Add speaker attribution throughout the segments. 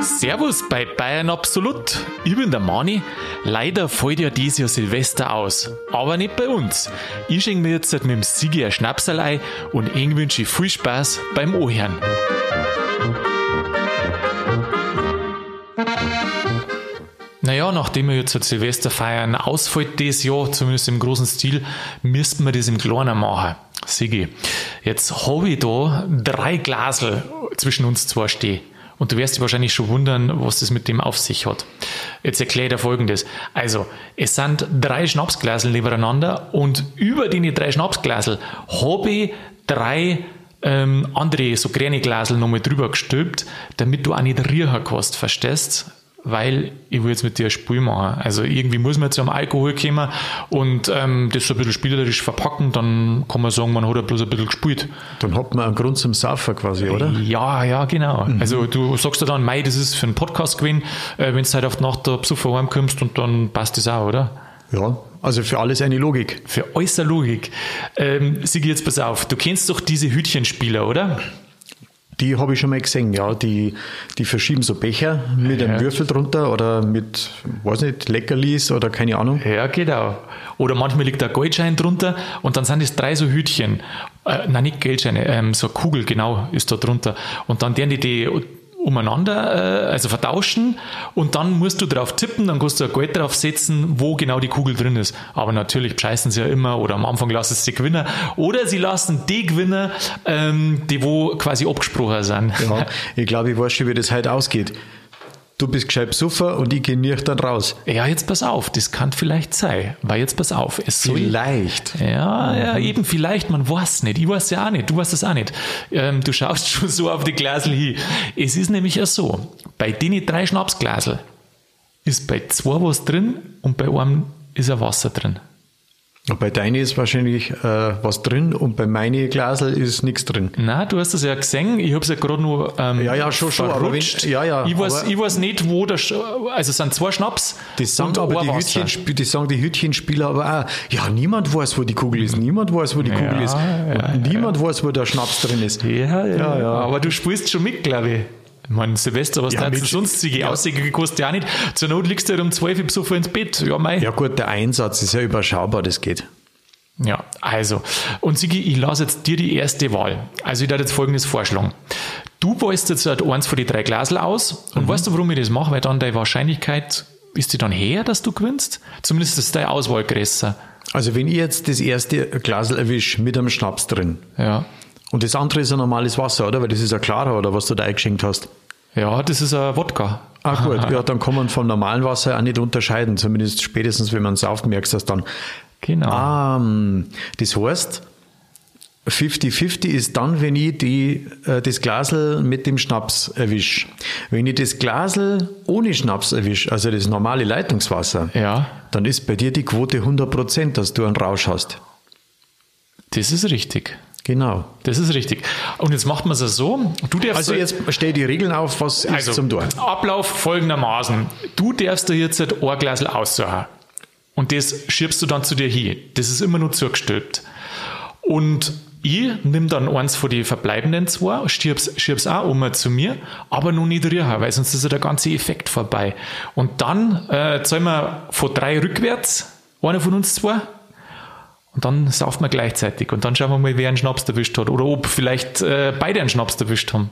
Speaker 1: Servus bei Bayern Absolut. Ich bin der Mani. Leider fällt ja dieses Jahr Silvester aus. Aber nicht bei uns. Ich schenke mir jetzt mit dem Sigi ein Schnapsal ein und ich wünsche viel Spaß beim Ohren. Naja, nachdem wir jetzt Silvester feiern ausfällt dieses Jahr, zumindest im großen Stil, müssten wir das im Kleinen machen. Sigi, jetzt habe ich da drei Glasel zwischen uns zwei stehen. Und du wirst dich wahrscheinlich schon wundern, was das mit dem auf sich hat. Jetzt erkläre ich dir folgendes. Also, es sind drei Schnapsglasel nebeneinander und über die drei Schnapsglasel habe ich drei ähm, andere so kleine Glasel nochmal drüber gestülpt, damit du auch nicht riechen kannst, verstehst? Weil ich will jetzt mit dir ein Spiel machen. Also irgendwie muss man jetzt am Alkohol kommen und ähm, das so ein bisschen spielerisch verpacken, dann kann man sagen, man hat ja bloß ein bisschen gespielt.
Speaker 2: Dann hat man einen Grund zum Saufen quasi, oder?
Speaker 1: Ja, ja, genau. Mhm. Also du sagst ja dann, Mai, das ist für einen Podcast gewesen, äh, wenn du halt auf die Nacht da besoffen heimkommst und dann passt das auch, oder?
Speaker 2: Ja, also für alles eine Logik.
Speaker 1: Für eine Logik. Ähm, Sigi, jetzt pass auf, du kennst doch diese Hütchenspieler, oder?
Speaker 2: Die habe ich schon mal gesehen, ja. Die, die verschieben so Becher mit ja. einem Würfel drunter oder mit, weiß nicht, Leckerlis oder keine Ahnung.
Speaker 1: Ja, genau. Oder manchmal liegt da Goldschein drunter und dann sind es drei so Hütchen. Äh, nein, nicht Geldscheine, ähm, so eine Kugel, genau, ist da drunter. Und dann werden die die umeinander, äh, also vertauschen und dann musst du drauf tippen, dann kannst du ein Geld drauf setzen, wo genau die Kugel drin ist. Aber natürlich bescheißen sie ja immer oder am Anfang lassen sie die Gewinner oder sie lassen die Gewinner, ähm, die wo quasi abgesprochen sind.
Speaker 2: Ja, ich glaube, ich weiß schon, wie das heute ausgeht du bist gescheit Suffer und ich gehe nüchtern raus.
Speaker 1: Ja, jetzt pass auf, das kann vielleicht sein. Weil jetzt pass auf.
Speaker 2: Es vielleicht.
Speaker 1: Soll, ja, ja, eben vielleicht, man weiß nicht. Ich weiß ja auch nicht, du weißt es auch nicht. Ähm, du schaust schon so auf die Glasel hin. Es ist nämlich ja so, bei den drei Schnapsglasel ist bei zwei was drin und bei einem ist ein Wasser drin.
Speaker 2: Bei deinen ist wahrscheinlich äh, was drin und bei meinen Glasel ist nichts drin.
Speaker 1: Na, du hast das ja gesehen. Ich habe es ja gerade nur ähm,
Speaker 2: ja, ja, schon, schon.
Speaker 1: Aber wenn, ja, ja, ich, weiß, ich weiß nicht, wo der, also es sind zwei Schnaps.
Speaker 2: Das sagen aber die, Hütchen, das sagen die Hütchenspieler aber auch. Ja, niemand weiß, wo die Kugel ist. Niemand weiß, wo die Kugel ja, ist. Ja, niemand weiß, wo der Schnaps drin ist.
Speaker 1: Ja, ja, ja. Aber du spielst schon mit, glaube ich. Ich meine, Silvester, was ja, da sonst die ja. Aussiege kostet ja nicht. Zur Not liegst du halt um 12 Uhr besoffen ins Bett.
Speaker 2: Ja, mei. ja gut, der Einsatz ist ja überschaubar, das geht.
Speaker 1: Ja, also. Und Sigi, ich lasse jetzt dir die erste Wahl. Also ich werde jetzt folgendes vorschlagen. Du wählst jetzt halt eins von den drei Glasel aus und mhm. weißt du, warum ich das mache? Weil dann deine Wahrscheinlichkeit ist die dann her, dass du gewinnst? Zumindest ist deine Auswahl größer.
Speaker 2: Also wenn ich jetzt das erste Glasel erwische mit einem Schnaps drin.
Speaker 1: Ja.
Speaker 2: Und das andere ist ein normales Wasser, oder? Weil das ist ein klarer, oder was du da eingeschenkt hast.
Speaker 1: Ja, das ist ein Wodka.
Speaker 2: Ach gut, ja, dann kann man vom normalen Wasser auch nicht unterscheiden. Zumindest spätestens, wenn man es aufmerkt, dass dann.
Speaker 1: Genau.
Speaker 2: Ah, das heißt, 50-50 ist dann, wenn ich die, äh, das Glasel mit dem Schnaps erwische. Wenn ich das Glasel ohne Schnaps erwische, also das normale Leitungswasser,
Speaker 1: ja.
Speaker 2: dann ist bei dir die Quote 100%, dass du einen Rausch hast.
Speaker 1: Das ist richtig.
Speaker 2: Genau.
Speaker 1: Das ist richtig. Und jetzt macht man es so.
Speaker 2: Du darfst also jetzt stell die Regeln auf, was
Speaker 1: also,
Speaker 2: ist zum Tor.
Speaker 1: Ablauf folgendermaßen. Du darfst dir jetzt ein Glasel aussuchen. Und das schiebst du dann zu dir hin. Das ist immer nur zugestülpt. Und ich nimm dann eins von den verbleibenden zwei, schieb's, schieb's auch um zu mir, aber noch nicht rühren, weil sonst ist ja der ganze Effekt vorbei. Und dann äh, zahlen wir von drei rückwärts, einer von uns zwei, und dann saufen wir gleichzeitig. Und dann schauen wir mal, wer einen Schnaps erwischt hat. Oder ob vielleicht äh, beide einen Schnaps erwischt haben.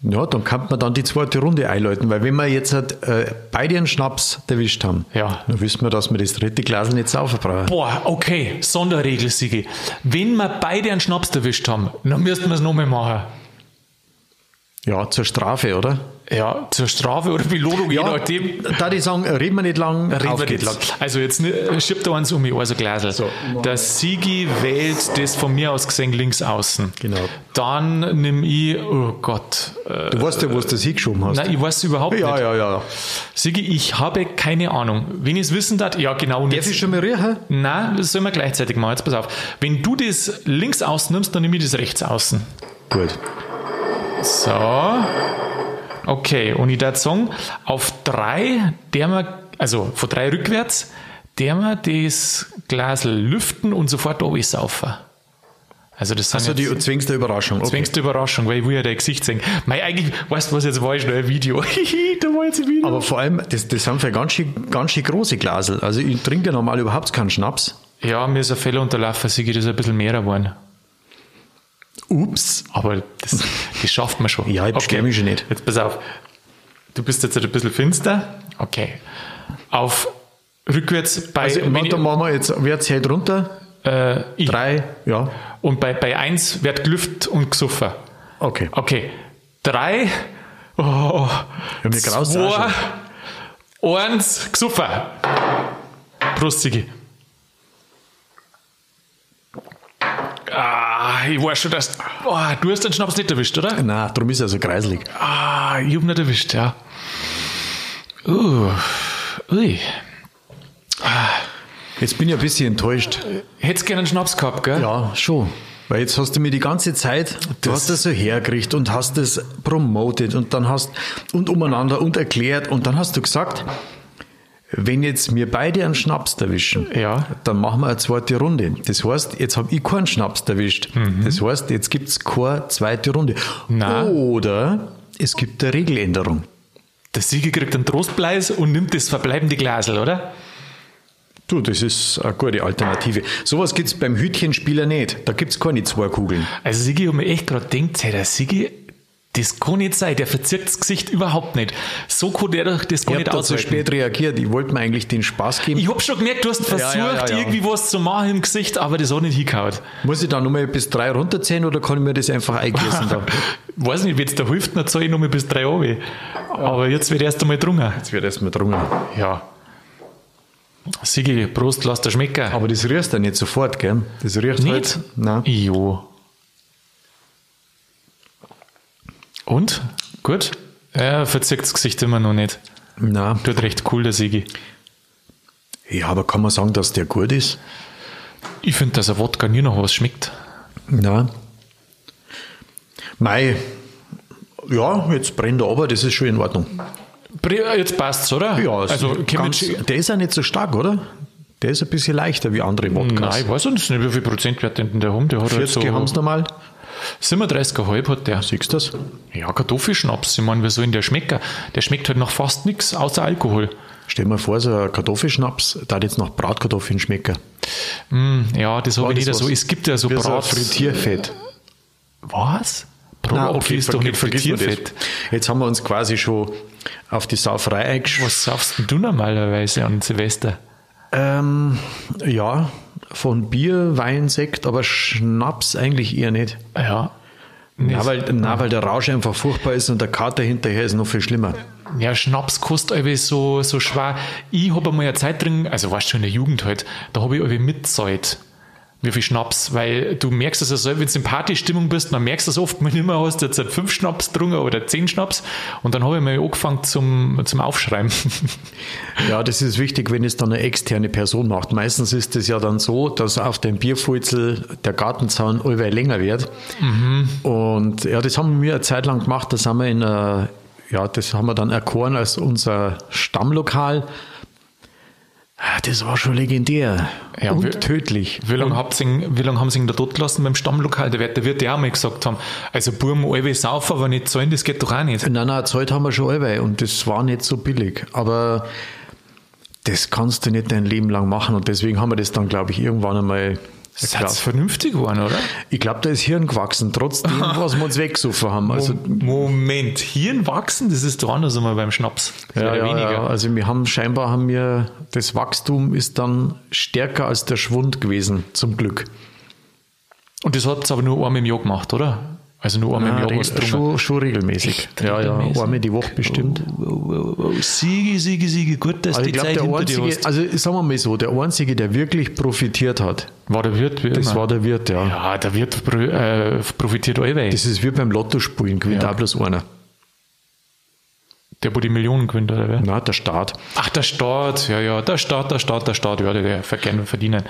Speaker 2: Ja, dann kann man dann die zweite Runde einläuten, weil wenn wir jetzt halt, äh, beide einen Schnaps erwischt haben,
Speaker 1: ja.
Speaker 2: dann wissen wir, dass wir das dritte Glas nicht saufen brauchen.
Speaker 1: Boah, okay, Sonderregel, Sigi. Wenn wir beide einen Schnaps erwischt haben, dann müssten wir es nochmal machen.
Speaker 2: Ja, zur Strafe, oder?
Speaker 1: Ja, zur Strafe oder Belohnung,
Speaker 2: ja, je nachdem. Da die sagen, reden wir nicht lang,
Speaker 1: reden wir nicht lang. Also jetzt schiebt da eins um mich, also Glasel. So. Der Sigi wählt das von mir aus gesehen links außen.
Speaker 2: Genau.
Speaker 1: Dann nimm ich, oh Gott.
Speaker 2: Äh, du weißt ja, wo du das hingeschoben hast.
Speaker 1: Nein, ich weiß überhaupt
Speaker 2: ja,
Speaker 1: nicht.
Speaker 2: Ja, ja, ja.
Speaker 1: Sigi, ich habe keine Ahnung. Wenn ich es wissen darf, ja genau.
Speaker 2: Darf ich schon mal riechen?
Speaker 1: Nein, das sollen wir gleichzeitig machen. Jetzt pass auf. Wenn du das links außen nimmst, dann nehme ich das rechts außen.
Speaker 2: Gut.
Speaker 1: So. Okay, und ich würde sagen, auf drei, der wir, also von drei rückwärts, der wir das Glas lüften und sofort saufen. Also das sind
Speaker 2: Also die zwingste Überraschung. Okay.
Speaker 1: zwingste Überraschung, weil ich will ja dein Gesicht sehen. Mei, eigentlich, weißt du was, jetzt war ich noch ein Video. Da war jetzt ein Video.
Speaker 2: Aber vor allem, das, das sind für ganz schön, ganz schön große Glasel. Also ich trinke ja normal überhaupt keinen Schnaps.
Speaker 1: ja, mir ist ein Fehler unterlaufen, Sigi, das ist ein bisschen mehr geworden.
Speaker 2: Ups.
Speaker 1: Aber das, das schafft man schon.
Speaker 2: Ja, ich beschwer mich schon nicht.
Speaker 1: Jetzt pass auf. Du bist jetzt ein bisschen finster. Okay. Auf rückwärts bei
Speaker 2: Also warte, machen wir jetzt, wer zählt runter?
Speaker 1: äh, ich.
Speaker 2: Drei, ja.
Speaker 1: Und bei, bei eins wird gelüft und gesoffen.
Speaker 2: Okay.
Speaker 1: Okay. Drei. Oh,
Speaker 2: Ja, mir
Speaker 1: zwei. Eins. Gesoffen. Prost, Sigi. Ah, ich weiß schon, dass. Oh, du hast den Schnaps nicht erwischt, oder?
Speaker 2: Nein, darum ist er so kreislig.
Speaker 1: Ah, ich hab nicht erwischt, ja. Uh, ui.
Speaker 2: Jetzt bin ich ein bisschen enttäuscht.
Speaker 1: Hättest gerne einen Schnaps gehabt, gell?
Speaker 2: Ja, schon. Weil jetzt hast du mir die ganze Zeit, du
Speaker 1: Das-
Speaker 2: hast das so hergekriegt und hast das promoted und dann hast und umeinander und erklärt und dann hast du gesagt, wenn jetzt wir beide einen Schnaps erwischen,
Speaker 1: Ja.
Speaker 2: dann machen wir eine zweite Runde. Das heißt, jetzt habe ich keinen Schnaps erwischt. Das heißt, jetzt gibt es keine zweite Runde.
Speaker 1: Na.
Speaker 2: Oder es gibt eine Regeländerung.
Speaker 1: Der Sieger kriegt einen Trostpreis und nimmt das verbleibende Glasel, oder?
Speaker 2: Du, das ist eine gute Alternative. Sowas gibt es beim Hütchenspieler nicht. Da gibt es keine zwei Kugeln.
Speaker 1: Also Sigi hat mir echt gerade gedacht, der Sigi, das kann nicht sein, der verzirkt das Gesicht überhaupt nicht. So kann der doch das gar
Speaker 2: Ich
Speaker 1: nicht
Speaker 2: habe zu
Speaker 1: aushalten.
Speaker 2: spät reagiert. Ich wollte mir eigentlich den Spaß geben.
Speaker 1: Ich hab schon gemerkt, du hast versucht,
Speaker 2: ja, ja, ja.
Speaker 1: irgendwie was zu machen im Gesicht, aber das hat nicht hingehauen.
Speaker 2: Muss ich da nochmal bis drei runterzählen oder kann ich mir das einfach eingießen? da?
Speaker 1: Weiß nicht, wenn es da hilft, dann zahle ich nochmal bis drei Euro. Aber jetzt wird erst einmal drungen.
Speaker 2: Jetzt wird erstmal drungen.
Speaker 1: Ja. Sigi, Prost, lass dir schmecken.
Speaker 2: Aber das rührst du nicht sofort, gell? Das riecht
Speaker 1: nicht?
Speaker 2: halt. Nein.
Speaker 1: Jo. Und? Gut? Ja, verzirkt das Gesicht immer noch nicht.
Speaker 2: Nein.
Speaker 1: Tut recht cool, der Sigi.
Speaker 2: Ja, aber kann man sagen, dass der gut ist?
Speaker 1: Ich finde, dass ein Wodka nie noch was schmeckt.
Speaker 2: Nein. Mei. Ja, jetzt brennt er aber, das ist schon in Ordnung.
Speaker 1: Bre- Jetzt passt's, oder?
Speaker 2: Ja,
Speaker 1: also,
Speaker 2: ganz, der ist ja nicht so stark, oder? Der ist ein bisschen leichter wie andere Wodkas.
Speaker 1: Nein, ich weiß nicht, wie viel Prozentwert denn der haben. Der hat halt
Speaker 2: 40 haben
Speaker 1: so
Speaker 2: normal.
Speaker 1: 37,5 hat der.
Speaker 2: Siehst du das?
Speaker 1: Ja, Kartoffelschnaps. Ich meine, wie soll denn der schmecken? Der schmeckt halt nach fast nichts außer Alkohol.
Speaker 2: Stell dir mal vor, so ein Kartoffelschnaps, da hat jetzt noch Bratkartoffeln schmecken.
Speaker 1: Mm, ja, das habe ich nicht so. Es gibt ja so
Speaker 2: Wie so
Speaker 1: Brat.
Speaker 2: Frittierfett.
Speaker 1: Was? Brat
Speaker 2: Nein,
Speaker 1: okay, ist doch nicht. Frittierfett.
Speaker 2: Jetzt haben wir uns quasi schon auf die Sauferei eingeschworen.
Speaker 1: Was saufst denn du normalerweise an Silvester?
Speaker 2: Ähm, ja, von Bier, Wein, Sekt, aber Schnaps eigentlich eher nicht.
Speaker 1: Ja.
Speaker 2: Ja, weil, na, weil der Rausch einfach furchtbar ist und der Kater hinterher ist noch viel schlimmer.
Speaker 1: Ja, Schnaps kostet irgendwie so, so schwer. Ich habe einmal eine Zeit drin, also warst schon in der Jugend halt, da habe ich irgendwie mitzahlt. Wie viel Schnaps, weil du merkst es ja selber, wenn du in Partystimmung bist, dann merkst es oft, du immer hast, jetzt fünf Schnaps drungen oder zehn Schnaps und dann habe ich mal angefangen zum, zum Aufschreiben.
Speaker 2: Ja, das ist wichtig, wenn es dann eine externe Person macht. Meistens ist es ja dann so, dass auf dem Bierfutzel der Gartenzaun allweil länger wird. Und ja, das haben wir eine Zeit lang gemacht. Das haben wir in einer, ja, das haben wir dann erkoren als unser Stammlokal. Ah, Das war schon legendär
Speaker 1: Ja,
Speaker 2: und tödlich.
Speaker 1: Wie lange, habt ihn- wie lange haben sie ihn da tot gelassen beim Stammlokal? Der wird, der wird ja auch mal gesagt haben, also Burm, alle saufen, aber nicht zahlen, das geht doch auch nicht.
Speaker 2: Nein, nein, Zeit haben wir schon allweil und das war nicht so billig. Aber das kannst du nicht dein Leben lang machen und deswegen haben wir das dann, glaube ich, irgendwann einmal
Speaker 1: Das hat's vernünftig geworden, oder?
Speaker 2: Ich glaube, da ist Hirn gewachsen, trotzdem, was wir uns weggesoffen haben. Also,
Speaker 1: Moment, Hirn wachsen, das ist doch anders einmal beim Schnaps.
Speaker 2: Ja, ja,
Speaker 1: weniger.
Speaker 2: ja, also wir haben scheinbar haben wir das Wachstum ist dann stärker als der Schwund gewesen, zum Glück.
Speaker 1: Und das hat es aber nur einmal im Jahr gemacht, oder? Also nur einmal im
Speaker 2: Ja,
Speaker 1: Jahr was drungen.
Speaker 2: schon, schon regelmäßig.
Speaker 1: Echt
Speaker 2: ja, ja, einmal die Woche bestimmt.
Speaker 1: Oh, oh, oh, Siege, Siege, Siege, gut, dass
Speaker 2: Also
Speaker 1: die
Speaker 2: ich glaube,
Speaker 1: Zeit
Speaker 2: der
Speaker 1: hinter dir
Speaker 2: einzige,
Speaker 1: hast.
Speaker 2: also sagen wir mal so, der einzige, der wirklich profitiert hat,
Speaker 1: War der Wirt, wie
Speaker 2: das
Speaker 1: immer.
Speaker 2: war der Wirt, ja.
Speaker 1: Ja, der Wirt äh, profitiert allweil.
Speaker 2: Das ist wie beim Lottospielen, gewinnt
Speaker 1: Ja.
Speaker 2: auch bloß einer.
Speaker 1: Der, wo die Millionen gewinnt, oder wer?
Speaker 2: Na, der Staat.
Speaker 1: Ach, der Staat, ja, ja, der Staat, der Staat, der Staat, ja, der, gerne verdienen.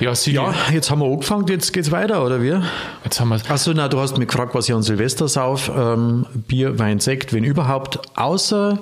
Speaker 1: Ja, Siege,
Speaker 2: Ja, jetzt haben wir angefangen, jetzt geht's weiter, oder wie?
Speaker 1: jetzt haben wir
Speaker 2: Achso, na, du hast mich gefragt, was ich an Silvester sauf. Ähm, Bier, Wein, Sekt, wenn überhaupt, außer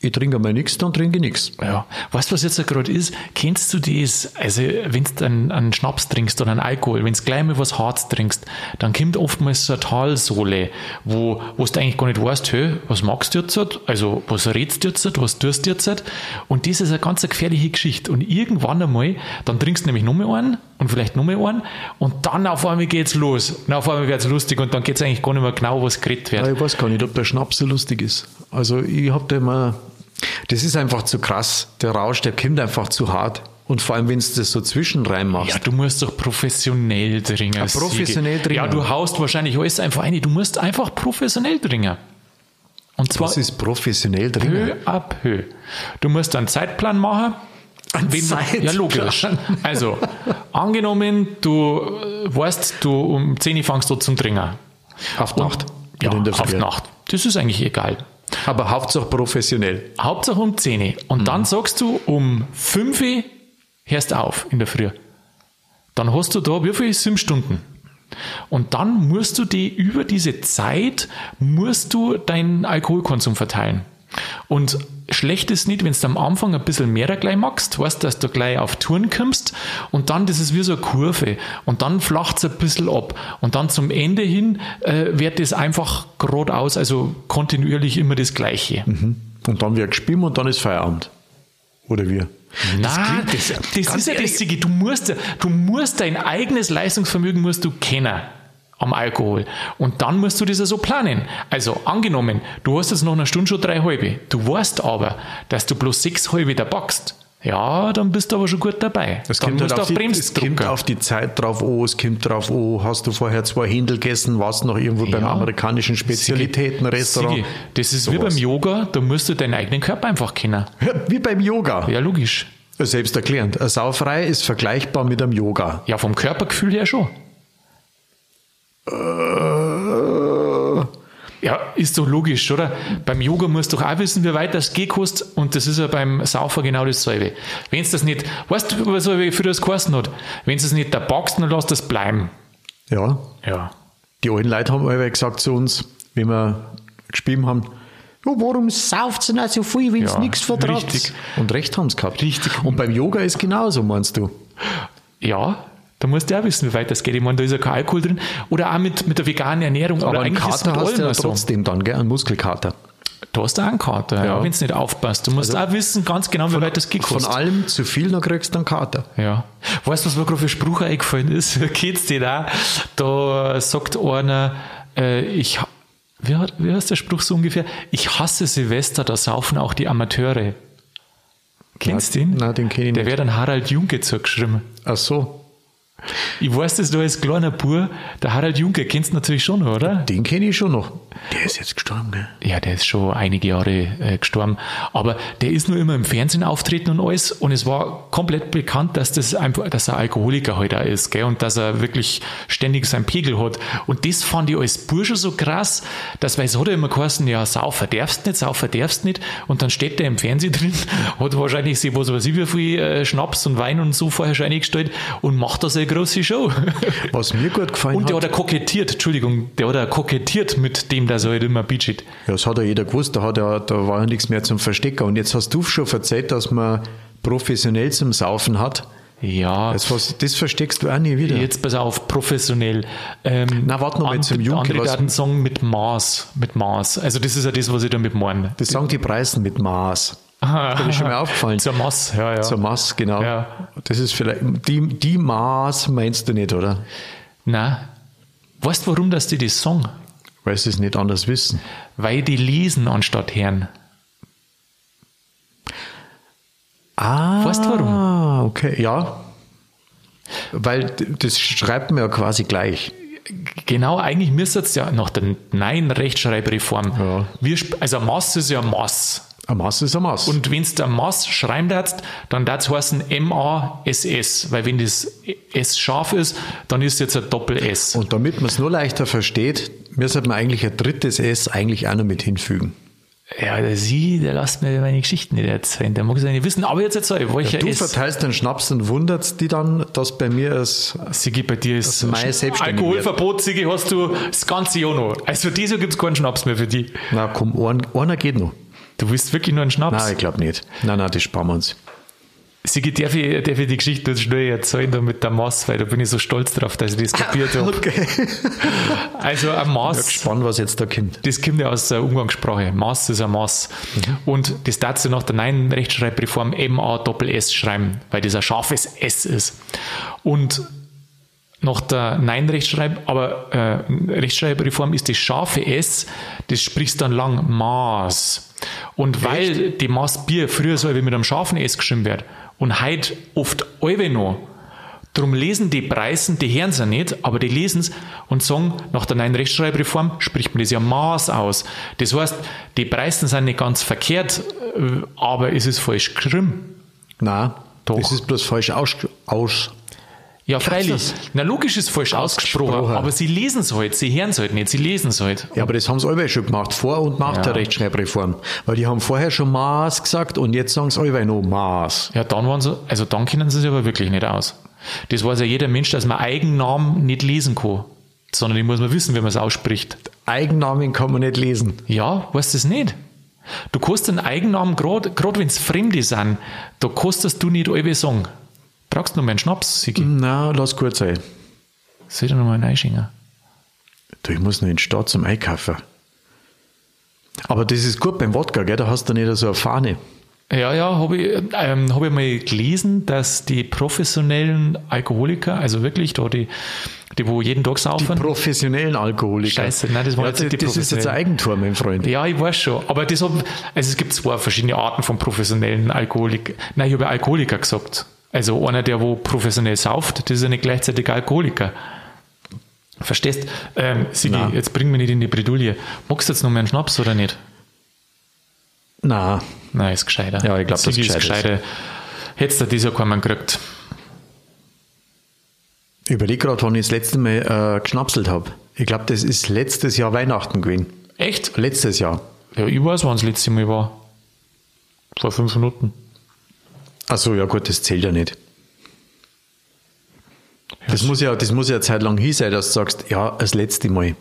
Speaker 2: ich trinke mal nichts, dann trinke ich nichts.
Speaker 1: Ja. Weißt du, was jetzt gerade ist? Kennst du das? Also, wenn du einen, einen Schnaps trinkst oder einen Alkohol, wenn du gleich mal was Hartes trinkst, dann kommt oftmals so eine Talsohle, wo, wo du eigentlich gar nicht weißt, hey, was magst du jetzt? Also, was redst du jetzt? Was tust du jetzt? Und das ist eine ganz gefährliche Geschichte. Und irgendwann einmal, dann trinkst du nämlich nochmal einen und vielleicht nochmal einen und dann auf einmal geht's los. Und auf einmal wird's lustig und dann geht's eigentlich gar nicht mehr genau, was geredet wird.
Speaker 2: Ja, ich weiß gar nicht, ob der Schnaps so lustig ist. Also, ich hab da immer, das ist einfach zu krass. Der Rausch, der kommt einfach zu hart. Und vor allem, wenn du das so zwischen rein machst.
Speaker 1: Ja, du musst doch professionell dringen.
Speaker 2: Ja, professionell dringen.
Speaker 1: Ja, du haust wahrscheinlich alles einfach ein. Du musst einfach professionell dringen.
Speaker 2: Und zwar. Was ist professionell dringen?
Speaker 1: Höhe ab Höhe. Du musst einen Zeitplan machen.
Speaker 2: Ein wenn Zeitplan.
Speaker 1: ja, logisch. Also, angenommen, du weißt, du um 10 Uhr fangst du zum Dringen.
Speaker 2: Auf Nacht.
Speaker 1: Ja, auf Nacht. Das ist eigentlich egal.
Speaker 2: Aber Hauptsache professionell.
Speaker 1: Hauptsache um 10 Uhr. Und mhm. dann sagst du, um 5 Uhr hörst auf in der Früh. Dann hast du da, wie viel? Sieben Stunden. Und dann musst du die über diese Zeit, musst du deinen Alkoholkonsum verteilen. Und schlecht ist nicht, wenn du am Anfang ein bisschen mehr gleich magst, weißt, dass du gleich auf Touren kommst und dann, das ist wie so eine Kurve und dann flacht es ein bisschen ab und dann zum Ende hin äh, wird es einfach geradeaus, also kontinuierlich immer das Gleiche.
Speaker 2: Mhm. Und dann wird gespielt und dann ist Feierabend. Oder wir?
Speaker 1: Nein, das, das, das ist ja das Ding. Du musst, du musst dein eigenes Leistungsvermögen musst du kennen am Alkohol. Und dann musst du das ja so planen. Also angenommen, du hast jetzt noch eine Stunde schon drei halbe. Du weißt aber, dass du bloß sechs halbe da packst. Ja, dann bist du aber schon gut dabei.
Speaker 2: Es
Speaker 1: dann
Speaker 2: kommt, halt auf, die, es kommt auf die Zeit drauf an, es kommt drauf an, hast du vorher zwei Händel gegessen, warst noch irgendwo ja. beim amerikanischen Spezialitätenrestaurant.
Speaker 1: Das ist so wie was. beim Yoga, da musst du deinen eigenen Körper einfach kennen.
Speaker 2: Wie beim Yoga.
Speaker 1: Ja, logisch.
Speaker 2: Selbsterklärend. Eine Sauferei ist vergleichbar mit einem Yoga.
Speaker 1: Ja, vom Körpergefühl her schon. Äh, ja, ist doch logisch, oder? Beim Yoga musst du doch auch wissen, wie weit das geht kostet und das ist ja beim Saufer genau dasselbe. Wenn es das nicht, weißt du, was für das geheißen hat? Wenn es das nicht da packst, dann lass das bleiben.
Speaker 2: Ja.
Speaker 1: Ja.
Speaker 2: Die alten Leute haben immer gesagt zu uns, wenn wir gespielt haben, ja, warum sauft ihr nicht so viel, wenn es ja, nichts vertraut?
Speaker 1: Richtig.
Speaker 2: Und recht haben sie gehabt.
Speaker 1: Richtig.
Speaker 2: Und beim Yoga ist genauso, meinst du?
Speaker 1: Ja, da musst du auch wissen, wie weit das geht. Ich meine, da ist ja kein Alkohol drin. Oder auch mit, mit der veganen Ernährung.
Speaker 2: Aber einen Kater hast du ja trotzdem dann, gell? Einen Muskelkater.
Speaker 1: Du hast auch einen Kater, ja. wenn es nicht aufpasst. Du musst also auch wissen ganz genau, wie weit das geht.
Speaker 2: Von allem zu viel, dann kriegst du einen Kater.
Speaker 1: Ja. Weißt du, was mir gerade für Spruch eingefallen ist? Geht's dir da? Da sagt einer, äh, ich, wie, wie heißt der Spruch so ungefähr? Ich hasse Silvester, da saufen auch die Amateure. Kennst du den?
Speaker 2: Nein, den kenne ich
Speaker 1: Der wäre dann Harald Junke zugeschrieben.
Speaker 2: Ach so.
Speaker 1: Ich weiß dass du als kleiner Bur, der Harald Juncker, kennst du natürlich schon noch, oder?
Speaker 2: Den kenne ich schon noch. Der ist jetzt gestorben, gell?
Speaker 1: Ja, der ist schon einige Jahre äh, gestorben. Aber der ist nur immer im Fernsehen auftreten und alles. Und es war komplett bekannt, dass das einfach, dass er Alkoholiker heute halt ist, gell? Und dass er wirklich ständig seinen Pegel hat. Und das fand ich als Bursche so krass, dass, weil es hat ja immer geheißen, ja, saufer darfst nicht, saufer darfst nicht. Und dann steht der im Fernsehen drin, hat wahrscheinlich sie, was weiß ich, wie viel äh, Schnaps und Wein und so vorher schon eingestellt und macht das eine große Show.
Speaker 2: Was mir gut gefallen
Speaker 1: hat. Und der
Speaker 2: hat
Speaker 1: er kokettiert, Entschuldigung, der hat er kokettiert mit dem, dass er halt immer budget.
Speaker 2: Ja, das hat ja jeder gewusst, da, hat er, da war ja nichts mehr zum Verstecken. Und jetzt hast du schon erzählt, dass man professionell zum Saufen hat.
Speaker 1: Ja.
Speaker 2: Das, was, das versteckst du auch nie wieder.
Speaker 1: Jetzt pass auf, professionell.
Speaker 2: Ähm, Na, warte noch mal zum Junge.
Speaker 1: Andere einen Song mit Maß. Mit Maß. Also, das ist ja das, was ich damit meine.
Speaker 2: Das sagen die Preisen mit Maß. Das ist schon mal aufgefallen.
Speaker 1: Zur Maß, ja, ja.
Speaker 2: Zur Maß, genau. Ja. Das ist vielleicht, die, die Maß meinst du nicht, oder?
Speaker 1: Na, weißt du, warum das die das sagen?
Speaker 2: Weil sie es nicht anders wissen.
Speaker 1: Weil die lesen anstatt hören.
Speaker 2: Ah.
Speaker 1: Weißt du warum?
Speaker 2: Okay, ja. Weil das schreibt man ja quasi gleich.
Speaker 1: Genau, eigentlich müsste es ja nach der neuen Rechtschreibreform.
Speaker 2: Ja.
Speaker 1: Wir, also Mass ist ja Mass.
Speaker 2: Ein Mass ist ein Mass.
Speaker 1: Und wenn du ein Mass schreiben darfst, dann darf es heißen M-A-S-S, weil wenn das S scharf ist, dann ist es jetzt ein Doppel-S.
Speaker 2: Und damit man es nur leichter versteht, müsste man eigentlich ein drittes S eigentlich auch noch mit hinfügen.
Speaker 1: Ja, der Sie, der lässt mir meine Geschichten nicht erzählen. Der mag es ja nicht wissen. Aber jetzt erzähl, ich, welcher
Speaker 2: ja, Du verteilst den Schnaps und wundert die dann, dass bei mir es.
Speaker 1: Sigi, bei dir ist
Speaker 2: mein
Speaker 1: Alkoholverbot, Sigi, hast du das ganze Jahr noch. Also, dieses gibt es keinen Schnaps mehr für dich.
Speaker 2: Na komm, einer geht noch.
Speaker 1: Du willst wirklich nur einen Schnaps?
Speaker 2: Nein, ich glaube nicht. Nein, nein, das sparen wir uns.
Speaker 1: Sigi, darf ich, darf ich die Geschichte jetzt schnell erzählen da mit der Maß, weil da bin ich so stolz drauf, dass ich das kapiert habe.
Speaker 2: Okay.
Speaker 1: Also ein
Speaker 2: Ich bin
Speaker 1: Maß,
Speaker 2: gespannt, was jetzt da kommt.
Speaker 1: das kommt ja aus der Umgangssprache. Maß ist ein Maß. Und das darfst du nach der neuen Rechtschreibreform MA Doppel S schreiben, weil das ein scharfes S ist. Und nach der neuen Rechtschreib, aber äh, Rechtschreibreform ist das scharfe S, das sprichst dann lang Maß. Und weil die Maß Bier früher so wie mit einem scharfen S geschrieben wird und heute oft Alwe noch, Darum lesen die Preisen, die hören sie nicht, aber die lesen es und sagen, nach der neuen Rechtschreibreform spricht man das ja Maß aus. Das heißt, die Preisen sind nicht ganz verkehrt, äh, aber es ist falsch geschrieben.
Speaker 2: Nein,
Speaker 1: Doch.
Speaker 2: das ist bloß falsch aus. aus
Speaker 1: Ja, freilich. Na, logisch ist falsch ausgesprochen,
Speaker 2: Ausgesprochen.
Speaker 1: aber sie lesen es halt, sie hören es halt nicht, sie lesen es halt.
Speaker 2: ja, aber das haben sie alle schon gemacht, vor und nach
Speaker 1: Ja.
Speaker 2: der Rechtschreibreform. Weil die haben vorher schon Maß gesagt und jetzt sagen sie alle noch Maß.
Speaker 1: Ja, dann waren sie, also dann kennen sie sich aber wirklich nicht aus. Das weiß ja jeder Mensch, dass man Eigennamen nicht lesen kann, sondern die muss man wissen, wie man es ausspricht.
Speaker 2: Eigennamen kann man nicht lesen.
Speaker 1: Ja, weißt du das nicht? Du kannst den Eigennamen, gerade wenn es Fremde sind, da kannst du nicht alle sagen. Brauchst du noch mal einen Schnaps, Sigi?
Speaker 2: Na, lass gut sein.
Speaker 1: Soll ich noch mal einen einschenken?
Speaker 2: Du, ich muss noch in die Stadt zum Einkaufen. Aber das ist gut beim Wodka, gell? Da hast du nicht so eine Fahne.
Speaker 1: Ja, ja, habe ich, ähm, hab ich mal gelesen, dass die professionellen Alkoholiker, also wirklich da die, die wo jeden Tag saufen,
Speaker 2: Professionellen Alkoholiker.
Speaker 1: Scheiße, nein, das waren
Speaker 2: ja,
Speaker 1: jetzt nicht die
Speaker 2: Das ist jetzt ein. Eigentor, mein Freund.
Speaker 1: Ja, ich weiß schon. Aber das hab, also es gibt zwei verschiedene Arten von professionellen Alkoholikern. Nein, ich habe Alkoholiker gesagt. Also einer, der wo professionell sauft, das ist ja nicht gleichzeitig Alkoholiker. Verstehst? Ähm, Sigi,
Speaker 2: Nein.
Speaker 1: jetzt bring mich nicht in die Bredouille. Magst du jetzt noch mal einen Schnaps oder nicht?
Speaker 2: Nein,
Speaker 1: Nein, ist gescheiter.
Speaker 2: Ja, ich glaub,
Speaker 1: Sigi
Speaker 2: das
Speaker 1: ist
Speaker 2: gescheit ist.
Speaker 1: gescheiter. Hättest du dieses Jahr keinen gekriegt.
Speaker 2: ich überlege gerade, wann ich das letzte Mal äh, geschnapselt habe. Ich glaube, das ist letztes Jahr Weihnachten gewesen.
Speaker 1: Echt?
Speaker 2: Letztes Jahr.
Speaker 1: Ja, ich weiß, wann es letzte Mal war. Vor fünf Minuten.
Speaker 2: Achso, ja gut, das zählt ja nicht. Das muss ja, das muss ja eine Zeit lang hin sein, dass du sagst, ja, das letzte Mal.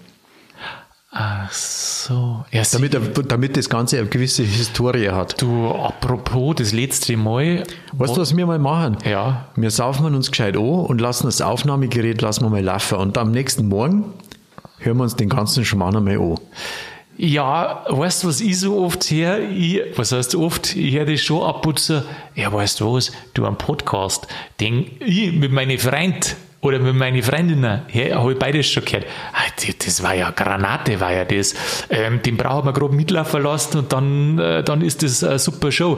Speaker 1: Ach so. Ja,
Speaker 2: Damit, damit das Ganze eine gewisse Historie hat.
Speaker 1: du, apropos das letzte Mal.
Speaker 2: Weißt du, was wir mal machen?
Speaker 1: Ja.
Speaker 2: Wir saufen uns gescheit an und lassen das Aufnahmegerät lassen wir mal laufen. Und am nächsten Morgen hören wir uns den ganzen Schmarrn einmal an.
Speaker 1: Ja, weißt du, was ich so oft? Ich, was heißt oft? Ich höre das schon abputzen. Ja, weißt du was? Du am Podcast, den ich mit meinen Freunden oder mit meinen Freundinnen, ja, habe ich beides schon gehört. Ah, Das war ja Granate, war ja das. Ähm, den brauchen wir gerade mitlaufen lassen und dann, äh, dann ist das eine super Show.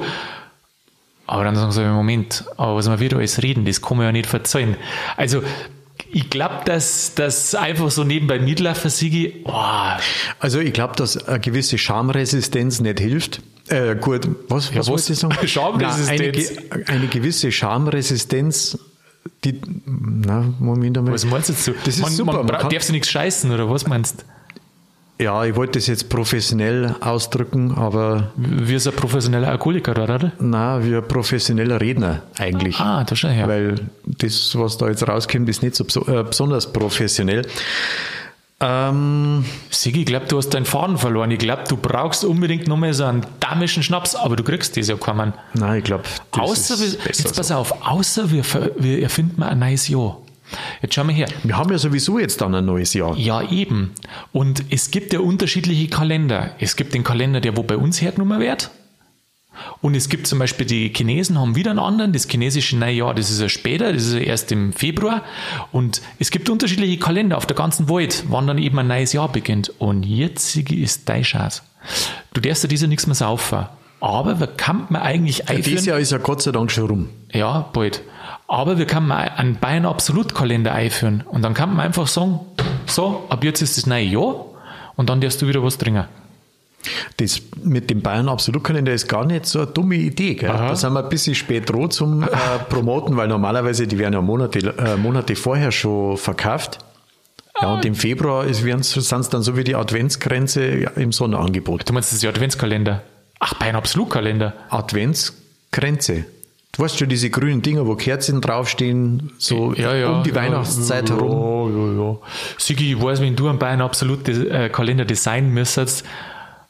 Speaker 1: Aber dann sagen sie, Moment, aber was wir wieder alles reden, das kann man ja nicht verzeihen. Also, ich glaube, dass das einfach so nebenbei mitlaufen, Sigi, oh,
Speaker 2: Also ich glaube, dass eine gewisse Schamresistenz nicht hilft. Äh, gut, was, was
Speaker 1: was?
Speaker 2: wollte ich sagen?
Speaker 1: Schamresistenz.
Speaker 2: Nein, eine, eine gewisse Schamresistenz, die, na, Moment einmal.
Speaker 1: Was meinst du dazu?
Speaker 2: Das ist
Speaker 1: man,
Speaker 2: super.
Speaker 1: Man
Speaker 2: man
Speaker 1: darf sie nichts scheißen, oder was meinst du?
Speaker 2: Ja, ich wollte das jetzt professionell ausdrücken, aber
Speaker 1: Wie ist ein professioneller Alkoholiker, oder?
Speaker 2: na, wie ein professioneller Redner eigentlich.
Speaker 1: Ah, da schau her.
Speaker 2: Weil das, was da jetzt rauskommt, ist nicht so äh, besonders professionell. Ähm,
Speaker 1: Sigi, ich glaube, du hast deinen Faden verloren. Ich glaube, du brauchst unbedingt nochmal so einen damischen Schnaps, aber du kriegst das ja keinen.
Speaker 2: nein, ich glaube, das
Speaker 1: Außer,
Speaker 2: ist
Speaker 1: wir,
Speaker 2: besser
Speaker 1: jetzt pass
Speaker 2: so.
Speaker 1: auf, außer wir, wir erfinden mal ein neues Jahr. Jetzt schau mal her.
Speaker 2: Wir haben ja sowieso jetzt dann ein neues Jahr.
Speaker 1: Ja, eben. Und es gibt ja unterschiedliche Kalender. Es gibt den Kalender, der wo bei uns hergenommen wird. Und es gibt zum Beispiel, die Chinesen haben wieder einen anderen, das chinesische Neujahr, das ist ja später, das ist ja erst im Februar. Und es gibt unterschiedliche Kalender auf der ganzen Welt, wann dann eben ein neues Jahr beginnt. Und jetzt ist dein Chance. Du darfst ja dieser nichts mehr saufen. Aber wir kann man eigentlich einführen.
Speaker 2: Dieses Jahr ist ja Gott sei Dank schon rum.
Speaker 1: Ja, bald. Aber wir können mal einen Bayern Absolutkalender einführen. Und dann kann man einfach sagen, so, ab jetzt ist das neue Jahr und dann darfst du wieder was trinken.
Speaker 2: Das mit dem Bayern Absolutkalender ist gar nicht so eine dumme Idee. Gell?
Speaker 1: Aha.
Speaker 2: Da sind wir ein bisschen spät dran zum äh, Promoten, weil normalerweise die werden ja Monate, äh, Monate vorher schon verkauft. Ja, und im Februar ist, sind es dann so wie die Adventsgrenze im Sonderangebot.
Speaker 1: Du meinst, das ist der Adventskalender? Ach, Bayern Absolutkalender.
Speaker 2: Adventsgrenze. Du weißt schon, diese grünen Dinger, wo Kerzen draufstehen, so
Speaker 1: Ja, ja.
Speaker 2: um die
Speaker 1: ja,
Speaker 2: Weihnachtszeit herum.
Speaker 1: Ja, ja, ja. Sigi, ich weiß, wenn du einen Bayern Absolut äh, Kalender designen müsstest,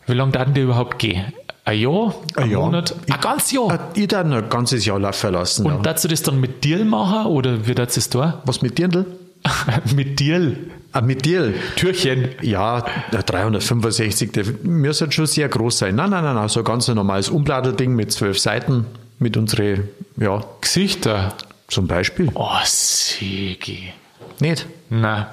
Speaker 1: wie lange darf der überhaupt gehen? Ein Jahr? Ein,
Speaker 2: Ein Jahr.
Speaker 1: Monat? Ein ganzes Jahr?
Speaker 2: Äh, Ich dann ein ganzes Jahr laufen lassen.
Speaker 1: Und
Speaker 2: ja.
Speaker 1: darfst du das dann mit Dirl machen oder wie darfst du es da?
Speaker 2: Was mit Dirndl?
Speaker 1: mit Dirl.
Speaker 2: Ah, mit Dirl?
Speaker 1: Türchen.
Speaker 2: Ja, der 365, der müsste schon sehr groß sein. Nein, nein, nein, nein, so ein ganz normales Umbladelding mit zwölf Seiten, mit unsere, ja,
Speaker 1: Gesichter.
Speaker 2: zum Beispiel.
Speaker 1: Oh, Sigi.
Speaker 2: Nicht?
Speaker 1: Nein.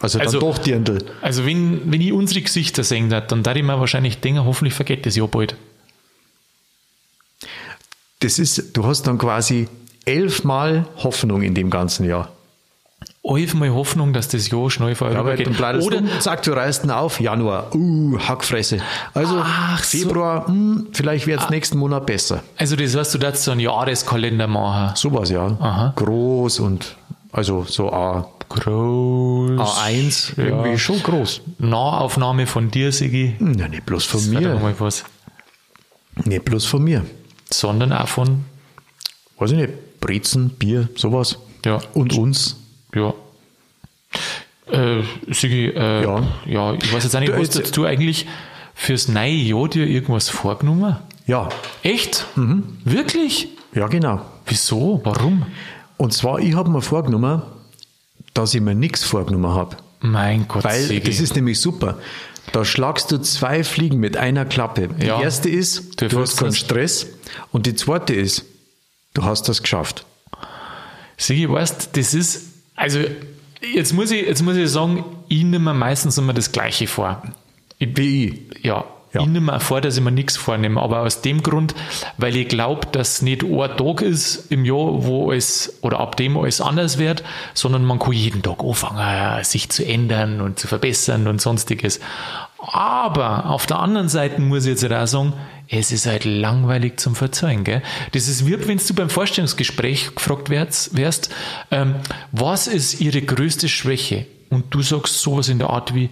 Speaker 2: Also dann
Speaker 1: Also-
Speaker 2: doch Dirndl.
Speaker 1: Also wenn, wenn ich unsere Gesichter sehen darf, dann darf ich mir wahrscheinlich denken, hoffentlich vergeht das ja bald.
Speaker 2: Das ist, du hast dann quasi elfmal Hoffnung in dem ganzen Jahr.
Speaker 1: Elfmal Hoffnung, dass das Jahr schnell
Speaker 2: Aber
Speaker 1: vorübergeht.
Speaker 2: bleibst
Speaker 1: Oder
Speaker 2: du, zack, du reißt ihn auf, Januar, uh, Hackfresse. Also
Speaker 1: Ach so.
Speaker 2: Februar, hm, vielleicht wird es nächsten Monat besser.
Speaker 1: Also das heißt, du darfst so einen Jahreskalender machen.
Speaker 2: Sowas, ja.
Speaker 1: Aha.
Speaker 2: Groß und also so A,
Speaker 1: Groß.
Speaker 2: A1, irgendwie
Speaker 1: Ja.
Speaker 2: schon groß.
Speaker 1: Nahaufnahme von dir, Sigi.
Speaker 2: Hm, Ja, nicht bloß von
Speaker 1: Das
Speaker 2: mir.
Speaker 1: mal was.
Speaker 2: Nicht bloß von mir.
Speaker 1: Sondern auch von,
Speaker 2: Weiß ich nicht, Brezen, Bier, sowas.
Speaker 1: ja,
Speaker 2: Und uns.
Speaker 1: Ja. Äh, Sigi, äh,
Speaker 2: Ja.
Speaker 1: ja. ich weiß jetzt auch nicht,
Speaker 2: Du,
Speaker 1: hast
Speaker 2: jetzt-
Speaker 1: du eigentlich fürs neue Jahr dir irgendwas vorgenommen?
Speaker 2: Ja,
Speaker 1: Echt?
Speaker 2: Mhm.
Speaker 1: Wirklich?
Speaker 2: ja, genau.
Speaker 1: Wieso? Warum?
Speaker 2: Und zwar, ich habe mir vorgenommen, dass ich mir nichts vorgenommen habe.
Speaker 1: Mein Gott,
Speaker 2: Weil
Speaker 1: Sigi.
Speaker 2: das ist nämlich super. Da schlagst du zwei Fliegen mit einer Klappe. Die
Speaker 1: Ja.
Speaker 2: erste ist,
Speaker 1: Du
Speaker 2: du, hast keinen. Stress. Und die zweite ist, du hast das geschafft.
Speaker 1: Sigi, weißt, das ist, also jetzt muss ich, jetzt muss ich sagen, ich nehme mir meistens immer das Gleiche vor. Ich,
Speaker 2: Wie ich.
Speaker 1: ja,
Speaker 2: Ja.
Speaker 1: ich nehme mir vor, dass ich mir nichts vornehme, aber aus dem Grund, weil ich glaube, dass nicht ein Tag ist im Jahr, wo es oder ab dem alles anders wird, sondern man kann jeden Tag anfangen, sich zu ändern und zu verbessern und sonstiges. Aber auf der anderen Seite muss ich jetzt auch sagen, es ist halt langweilig zum Verzeihen. Gell? Das ist wie wenn du beim Vorstellungsgespräch gefragt wärst, ähm, was ist Ihre größte Schwäche? Und du sagst sowas in der Art wie,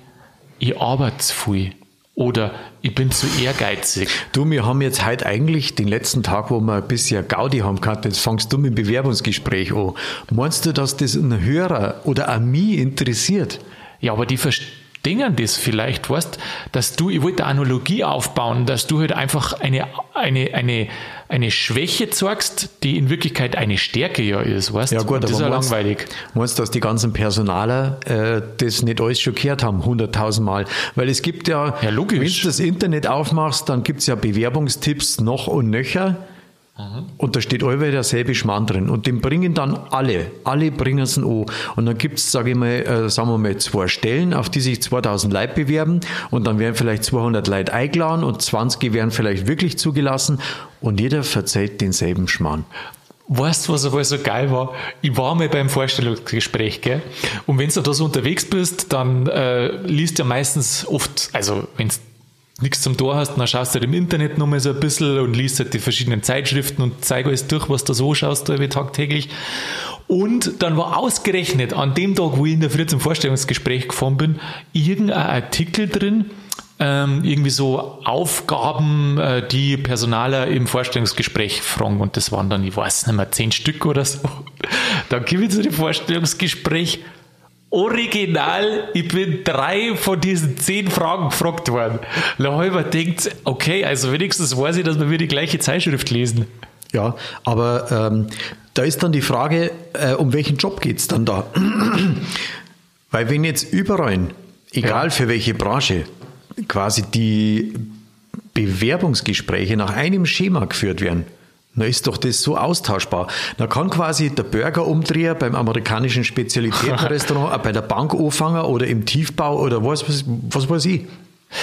Speaker 1: ich arbeite zu viel oder ich bin zu ehrgeizig.
Speaker 2: Du, wir haben jetzt heute eigentlich den letzten Tag, wo wir ein bisschen Gaudi haben gehabt, jetzt fangst du mit dem Bewerbungsgespräch an. Meinst du, dass das ein Hörer oder ein mich interessiert?
Speaker 1: Ja, aber die verstehen das vielleicht, weißt, dass du, ich wollte eine Analogie aufbauen, dass du halt einfach eine, eine, eine, eine Schwäche zeigst, die in Wirklichkeit eine Stärke ja ist, weißt
Speaker 2: Ja gut,
Speaker 1: das ist ja
Speaker 2: meinst,
Speaker 1: langweilig.
Speaker 2: Meinst du, dass die ganzen Personaler äh, das nicht alles schon gehört haben, hunderttausendmal? Weil es gibt ja,
Speaker 1: Ja, logisch.
Speaker 2: wenn du das Internet aufmachst, dann gibt es ja Bewerbungstipps noch und nöcher. Und da steht allweil derselbe Schmarrn drin. Und den bringen dann alle. Alle bringen es an. Und dann gibt es, sage ich mal, äh, sagen wir mal, zwei Stellen, auf die sich 2000 Leute bewerben. Und dann werden vielleicht 200 Leute eingeladen und 20 werden vielleicht wirklich zugelassen. Und jeder verzeiht denselben Schmarrn.
Speaker 1: Weißt du, was aber so geil war? Ich war mal beim Vorstellungsgespräch, gell? Und wenn du da so unterwegs bist, dann äh, liest ja meistens oft, also wenn nichts zum Tor hast, dann schaust du halt im Internet noch mal so ein bisschen und liest halt die verschiedenen Zeitschriften und zeig alles durch, was du so schaust, da tagtäglich. Und dann war ausgerechnet an dem Tag, wo ich in der Früh zum Vorstellungsgespräch gefahren bin, irgendein Artikel drin, ähm, irgendwie so Aufgaben, äh, die Personaler im Vorstellungsgespräch fragen. Und das waren dann, ich weiß nicht mehr, zehn Stück oder so. Dann gebe ich zu dem Vorstellungsgespräch. Original, ich bin drei von diesen zehn Fragen gefragt worden. Mir gedacht, okay, also wenigstens weiß ich, dass wir wieder die gleiche Zeitschrift lesen.
Speaker 2: Ja, aber ähm, da ist dann die Frage, äh, um welchen Job geht's dann da? Weil wenn jetzt überall, egal
Speaker 1: Ja.
Speaker 2: für welche Branche, quasi die Bewerbungsgespräche nach einem Schema geführt werden, dann ist doch das so austauschbar. Da kann quasi der Burgerumdreher beim amerikanischen Spezialitätenrestaurant, auch bei der Bank anfangen oder im Tiefbau oder was, was, was weiß ich.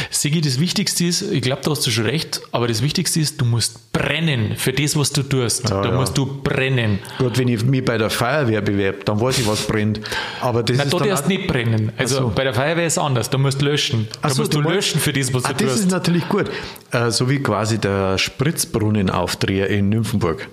Speaker 1: Sigi, das Wichtigste ist, ich glaube, da hast du schon recht, aber das Wichtigste ist, du musst brennen für das, was du tust.
Speaker 2: Ja,
Speaker 1: da
Speaker 2: ja.
Speaker 1: musst du brennen.
Speaker 2: Gut, wenn ich mich bei der Feuerwehr bewerbe, dann weiß ich, was brennt. Aber das
Speaker 1: Na,
Speaker 2: ist dann
Speaker 1: erst
Speaker 2: auch-
Speaker 1: nicht brennen. Also
Speaker 2: so.
Speaker 1: bei der Feuerwehr ist es anders. Da musst du löschen. Da
Speaker 2: so,
Speaker 1: musst du
Speaker 2: meinst-
Speaker 1: löschen für das, was
Speaker 2: ah,
Speaker 1: du
Speaker 2: das ist
Speaker 1: tust.
Speaker 2: natürlich gut. Äh, so wie quasi der Spritzbrunnenaufdreher in Nymphenburg.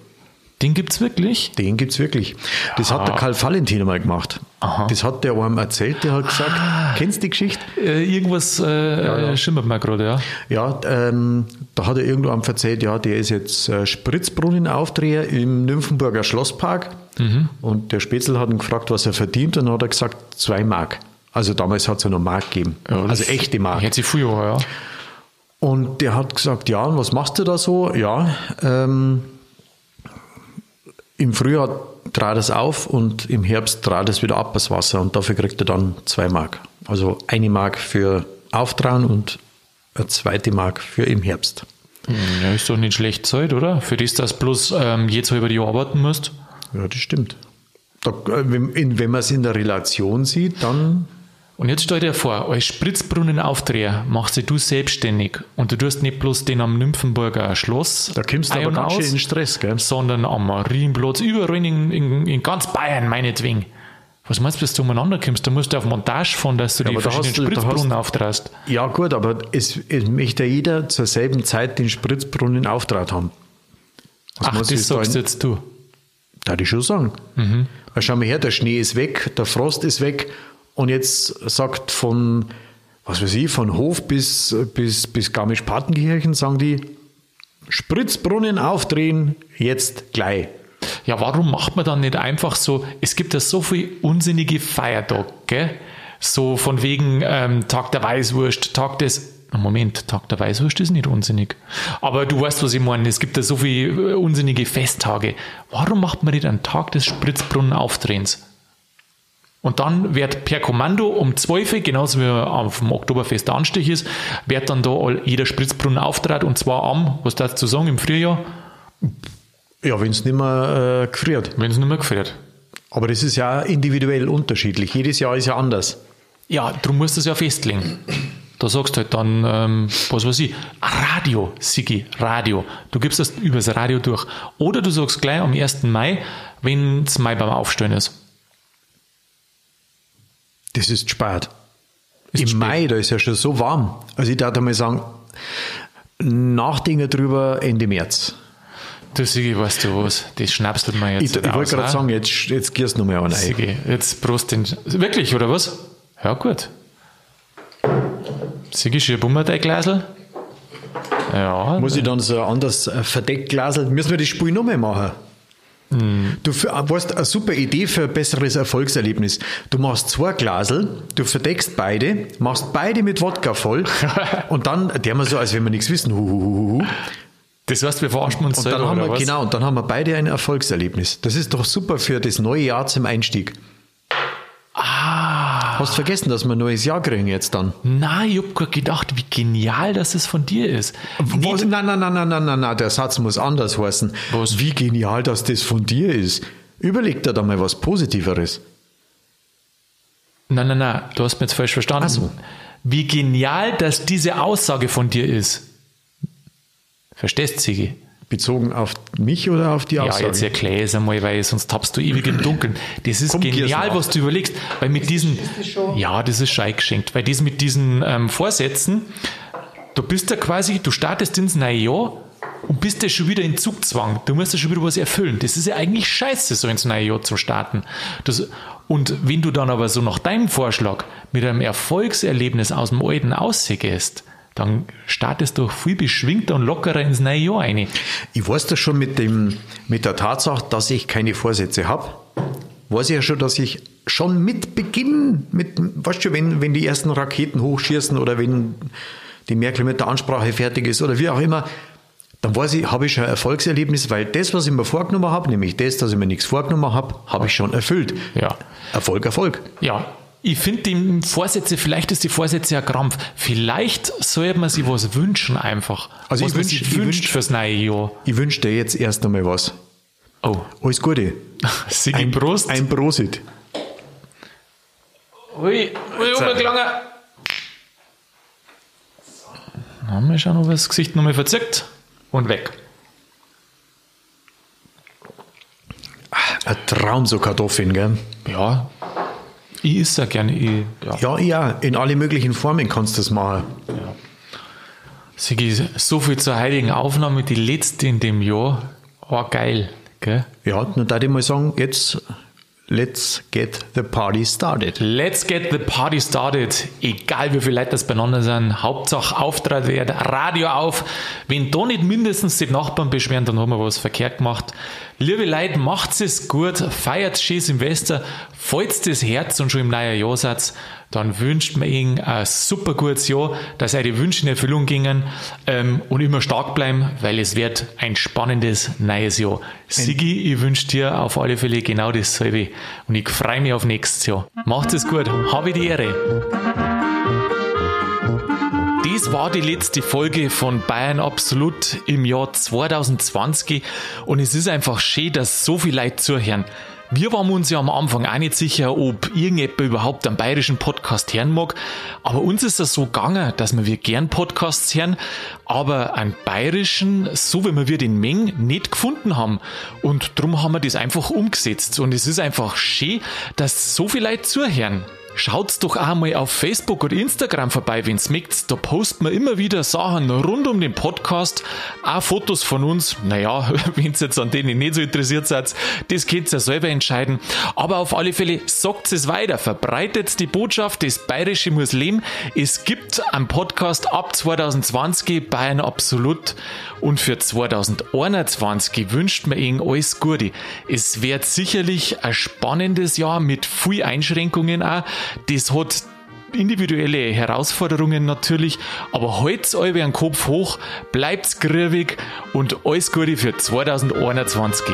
Speaker 1: Den gibt's wirklich?
Speaker 2: Den gibt's wirklich. Das hat der Karl Valentin einmal gemacht.
Speaker 1: Aha.
Speaker 2: Das hat der einem erzählt, der hat gesagt, kennst du die Geschichte?
Speaker 1: Äh, irgendwas äh, schimmert mir gerade, ja.
Speaker 2: Ja, ähm, da hat er irgendwo einem erzählt, ja, der ist jetzt äh, Spritzbrunnenaufdreher im Nymphenburger Schlosspark.
Speaker 1: Mhm.
Speaker 2: Und der Spätzl hat ihn gefragt, was er verdient, und dann hat er gesagt, zwei Mark. Also damals hat es ja noch Mark gegeben.
Speaker 1: ja
Speaker 2: also echte Mark.
Speaker 1: Hätte sich früher, ja.
Speaker 2: Und der hat gesagt, ja, und was machst du da so? Ja, ähm, im Frühjahr trat es auf und im Herbst trat es wieder ab, das Wasser. Und dafür kriegt er dann zwei Mark. Also eine Mark für Auftrauen und eine zweite Mark für im Herbst.
Speaker 1: Ja, ist doch nicht schlecht Zeit, oder? Für das, dass bloß ähm, jetzt halber Jahr arbeiten musst.
Speaker 2: Ja, das stimmt. Da, äh, wenn, wenn man es in der Relation sieht, dann
Speaker 1: Und jetzt stell dir vor, als Spritzbrunnenaufdreher machst du selbstständig und du tust nicht bloß den am Nymphenburger Schloss,
Speaker 2: da kommst du aber ganz schön
Speaker 1: aus,
Speaker 2: in Stress, gell?
Speaker 1: sondern am Marienplatz, überall in, in, in ganz Bayern, meinetwegen. Was meinst du, bis du umeinander kommst? Da musst du auf Montage fahren, dass du die
Speaker 2: aber da
Speaker 1: verschiedenen
Speaker 2: hast da
Speaker 1: Spritzbrunnen auftrast.
Speaker 2: Ja, gut, aber es, es möchte ja jeder zur selben Zeit den Spritzbrunnen auftrat haben. Was
Speaker 1: Ach, das
Speaker 2: da
Speaker 1: sagst
Speaker 2: ein-
Speaker 1: jetzt du.
Speaker 2: Darf ich schon sagen. Weil schau mal her, der Schnee ist weg, der Frost ist weg und jetzt sagt von, was weiß ich, von Hof bis, bis, bis Garmisch-Partenkirchen, sagen die, Spritzbrunnen aufdrehen, jetzt gleich.
Speaker 1: Ja, warum macht man dann nicht einfach so, es gibt ja so viele unsinnige Feiertage? So von wegen ähm, Tag der Weißwurst, Tag des. Moment, Tag der Weißwurst ist nicht unsinnig. Aber du weißt, was ich meine. Es gibt ja so viele äh, unsinnige Festtage. Warum macht man nicht einen Tag des Spritzbrunnen-Aufdrehens? Und dann wird per Kommando um 12 Uhr, genauso wie auf dem Oktoberfest der Anstich ist, wird dann da jeder Spritzbrunnen auftrat und zwar am, was dazu sagen, im Frühjahr,
Speaker 2: Ja, wenn es nicht mehr äh, gefriert.
Speaker 1: wenn es nicht mehr gefällt.
Speaker 2: Aber das ist ja individuell unterschiedlich. Jedes Jahr ist ja anders.
Speaker 1: Ja, darum musst du es ja festlegen. Da sagst du halt dann, ähm, was weiß ich, Radio, Sigi, Radio. Du gibst das übers Radio durch. Oder du sagst gleich am 1. Mai, wenn es Mai beim Aufstellen ist.
Speaker 2: Das ist spät.
Speaker 1: Ist
Speaker 2: Im
Speaker 1: spät.
Speaker 2: Mai, da ist ja schon so warm. Also ich darf mal sagen, nachdenken drüber Ende März.
Speaker 1: Du Sigi, weißt du was, das schnappst du mir
Speaker 2: Ich,
Speaker 1: jetzt
Speaker 2: ich
Speaker 1: aus,
Speaker 2: wollte gerade
Speaker 1: ah?
Speaker 2: sagen, jetzt, jetzt gehst du noch mal an.
Speaker 1: Sigi, jetzt Prost den. Wirklich, oder was? Ja, gut. Sigi, schieb um dein Glasel. Ja,
Speaker 2: Muss ich dann so ein anderes äh, Verdeckglasel, müssen wir das Spiel noch mal machen? Du f- äh, eine super Idee für ein besseres Erfolgserlebnis. Du machst zwei Glasel, du verdeckst beide, machst beide mit Wodka voll und dann, der wir so, als wenn wir nichts wissen, hu, hu, hu, hu.
Speaker 1: das heißt, wir verarschen uns
Speaker 2: Und
Speaker 1: selber,
Speaker 2: dann haben
Speaker 1: oder
Speaker 2: wir,
Speaker 1: was?
Speaker 2: genau, und dann haben wir beide ein Erfolgserlebnis. Das ist doch super für das neue Jahr zum Einstieg.
Speaker 1: Ah.
Speaker 2: Hast vergessen, dass wir ein neues Jahr kriegen jetzt dann?
Speaker 1: Nein, ich hab gerade gedacht, wie genial das es von dir ist.
Speaker 2: Was? Nein, nein, nein, nein, nein, nein, nein, der Satz muss anders heißen.
Speaker 1: Was?
Speaker 2: Wie genial, dass das von dir ist. Überleg dir da mal was Positiveres.
Speaker 1: nein, nein, nein, du hast mich jetzt falsch verstanden.
Speaker 2: Ach so.
Speaker 1: Wie genial, dass diese Aussage von dir ist. Verstehst du, Sigi?
Speaker 2: Bezogen auf mich oder auf die
Speaker 1: Ja,
Speaker 2: Aussage?
Speaker 1: jetzt erklär es einmal, weil sonst tappst du ewig im Dunkeln. Das ist
Speaker 2: Komm,
Speaker 1: genial, was du überlegst. Weil mit diesen, ja, das ist schon eingeschenkt, weil das mit diesen ähm, Vorsätzen, du bist ja quasi, du startest ins neue Jahr und bist ja schon wieder in Zugzwang. Du musst ja schon wieder was erfüllen. Das ist ja eigentlich scheiße, so ins neue Jahr zu starten. Das, und wenn du dann aber so nach deinem Vorschlag mit einem Erfolgserlebnis aus dem Alten ausgehst, dann startest du viel beschwingter und lockerer ins neue Jahr ein.
Speaker 2: Ich weiß das schon mit, dem, mit der Tatsache, dass ich keine Vorsätze habe. Weiß ich ja schon, dass ich schon mit Beginn, mit, weißt du, wenn, wenn die ersten Raketen hochschießen oder wenn die Merkel mit der Ansprache fertig ist oder wie auch immer, dann weiß ich, habe ich schon ein Erfolgserlebnis, weil das, was ich mir vorgenommen habe, nämlich das, dass ich mir nichts vorgenommen habe, habe ich schon erfüllt.
Speaker 1: Ja.
Speaker 2: Erfolg, Erfolg.
Speaker 1: Ja, ich finde die Vorsätze, vielleicht ist die Vorsätze ja Krampf. Vielleicht sollte man sich was wünschen einfach.
Speaker 2: Also
Speaker 1: was
Speaker 2: ich
Speaker 1: man
Speaker 2: wünsch- wünsch-
Speaker 1: fürs neue Jahr.
Speaker 2: Ich wünsche dir jetzt erst einmal was.
Speaker 1: Oh,
Speaker 2: Alles Gute.
Speaker 1: Sigi Prost.
Speaker 2: Ein Prosit.
Speaker 1: Ui, ui, umgegangen. Haben wir schon noch das Gesicht nochmal verzückt und weg.
Speaker 2: Ein Traum, so Kartoffeln, gell?
Speaker 1: Ja, ich esse ja gerne. Ich, ja.
Speaker 2: Ja, ja, in alle möglichen Formen kannst du das machen.
Speaker 1: Sigi, so viel zur heiligen Aufnahme, die letzte in dem Jahr. War geil, gell?
Speaker 2: Ja, dann darf ich mal sagen, jetzt let's get the party started.
Speaker 1: Let's get the party started. Egal wie viele Leute das beieinander sind. Hauptsache Auftritt wird, Radio auf. Wenn da nicht mindestens die Nachbarn beschweren, dann haben wir was verkehrt gemacht. Liebe Leute, macht es gut, feiert schön Silvester, falls das Herz und schon im neuen Jahr seid, dann wünscht man Ihnen ein super gutes Jahr, dass eure Wünsche in Erfüllung gingen ähm, und immer stark bleiben, weil es wird ein spannendes neues Jahr. Sigi, ich wünsche dir auf alle Fälle genau dasselbe und ich freue mich auf nächstes Jahr. Macht es gut, habe die Ehre. Das war die letzte Folge von Bayern Absolut im Jahr 2020 und es ist einfach schön, dass so viele Leute zuhören. Wir waren uns ja am Anfang auch nicht sicher, ob irgendjemand überhaupt einen bayerischen Podcast hören mag, aber uns ist es so gegangen, dass wir, wir gern Podcasts hören, aber einen bayerischen, so wie wir den Meng, nicht gefunden haben. Und darum haben wir das einfach umgesetzt. Und es ist einfach schön, dass so viele Leute zuhören. Schaut's doch auch mal auf Facebook oder Instagram vorbei, wenn's mögt. Da posten wir immer wieder Sachen rund um den Podcast, auch Fotos von uns. Naja, wenn's jetzt an denen nicht so interessiert seid, das könnt ihr selber entscheiden. Aber auf alle Fälle sagt es weiter, verbreitet die Botschaft, das Bayerische muss leben. Es gibt einen Podcast ab 2020 Bayern Absolut und für 2021 wünscht man Ihnen alles Gute. Es wird sicherlich ein spannendes Jahr mit viel Einschränkungen auch. Das hat individuelle Herausforderungen natürlich, aber halt's euch einen Kopf hoch, bleibt's grübig und alles Gute für 2021.